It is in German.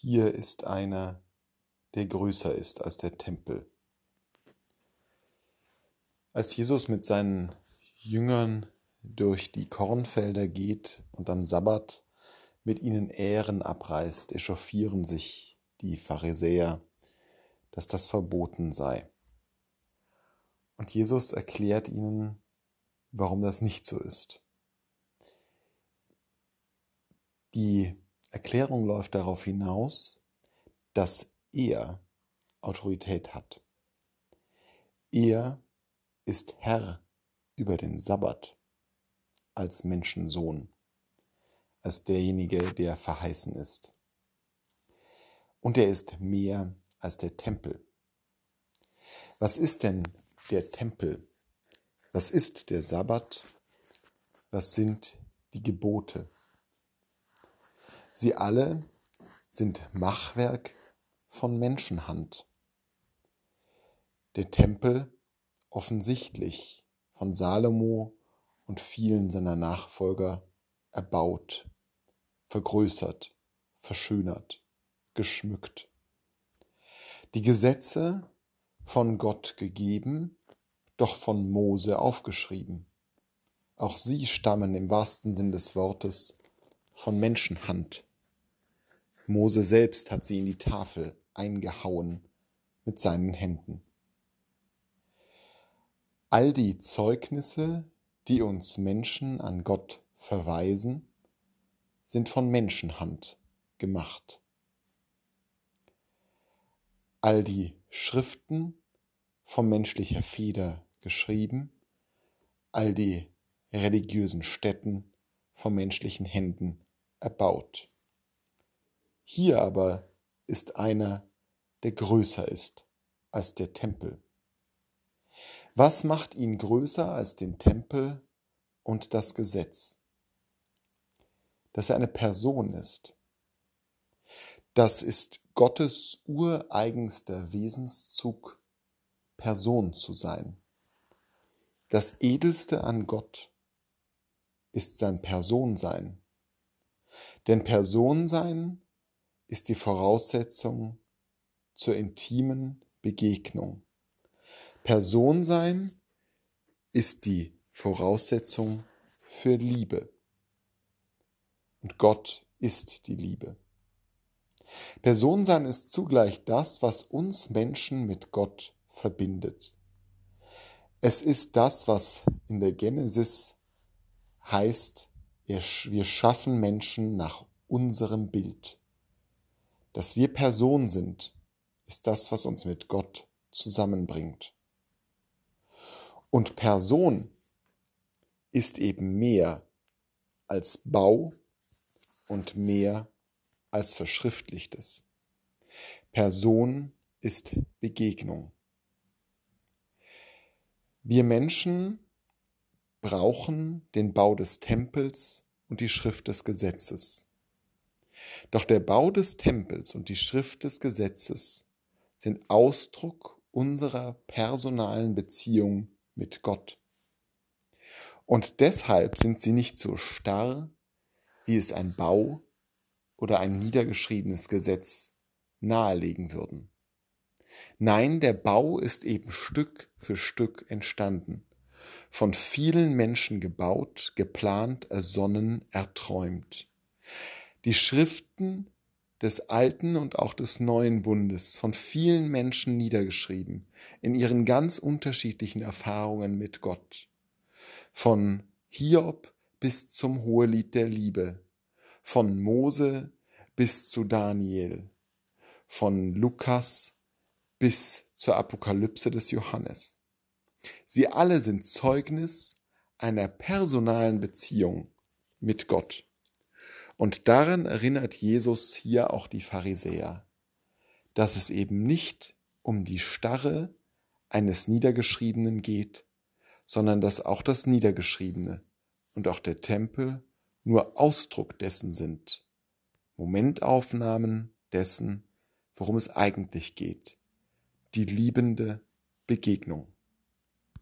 Hier ist einer, der größer ist als der Tempel. Als Jesus mit seinen Jüngern durch die Kornfelder geht und am Sabbat mit ihnen Ehren abreißt, echauffieren sich die Pharisäer, dass das verboten sei. Und Jesus erklärt ihnen, warum das nicht so ist. Die Erklärung läuft darauf hinaus, dass er Autorität hat. Er ist Herr über den Sabbat als Menschensohn, als derjenige, der verheißen ist. Und er ist mehr als der Tempel. Was ist denn der Tempel? Was ist der Sabbat? Was sind die Gebote? Sie alle sind Machwerk von Menschenhand. Der Tempel offensichtlich von Salomo und vielen seiner Nachfolger erbaut, vergrößert, verschönert, geschmückt. Die Gesetze von Gott gegeben, doch von Mose aufgeschrieben. Auch sie stammen im wahrsten Sinn des Wortes von Menschenhand. Mose selbst hat sie in die Tafel eingehauen mit seinen Händen. All die Zeugnisse, die uns Menschen an Gott verweisen, sind von Menschenhand gemacht. All die Schriften von menschlicher Feder geschrieben, all die religiösen Stätten von menschlichen Händen erbaut. Hier aber ist einer, der größer ist als der Tempel. Was macht ihn größer als den Tempel und das Gesetz? Dass er eine Person ist. Das ist Gottes ureigenster Wesenszug, Person zu sein. Das Edelste an Gott ist sein Personsein. Denn Personsein ist die Voraussetzung zur intimen Begegnung. Personsein ist die Voraussetzung für Liebe. Und Gott ist die Liebe. Personsein ist zugleich das, was uns Menschen mit Gott verbindet. Es ist das, was in der Genesis heißt, wir schaffen Menschen nach unserem Bild. Dass wir Person sind, ist das, was uns mit Gott zusammenbringt. Und Person ist eben mehr als Bau und mehr als Verschriftlichtes. Person ist Begegnung. Wir Menschen brauchen den Bau des Tempels und die Schrift des Gesetzes. Doch der Bau des Tempels und die Schrift des Gesetzes sind Ausdruck unserer personalen Beziehung mit Gott. Und deshalb sind sie nicht so starr, wie es ein Bau oder ein niedergeschriebenes Gesetz nahelegen würden. Nein, der Bau ist eben Stück für Stück entstanden, von vielen Menschen gebaut, geplant, ersonnen, erträumt. Die Schriften des alten und auch des neuen Bundes von vielen Menschen niedergeschrieben, in ihren ganz unterschiedlichen Erfahrungen mit Gott. Von Hiob bis zum Hohelied der Liebe, von Mose bis zu Daniel, von Lukas bis zur Apokalypse des Johannes. Sie alle sind Zeugnis einer personalen Beziehung mit Gott. Und daran erinnert Jesus hier auch die Pharisäer, dass es eben nicht um die Starre eines Niedergeschriebenen geht, sondern dass auch das Niedergeschriebene und auch der Tempel nur Ausdruck dessen sind, Momentaufnahmen dessen, worum es eigentlich geht, die liebende Begegnung.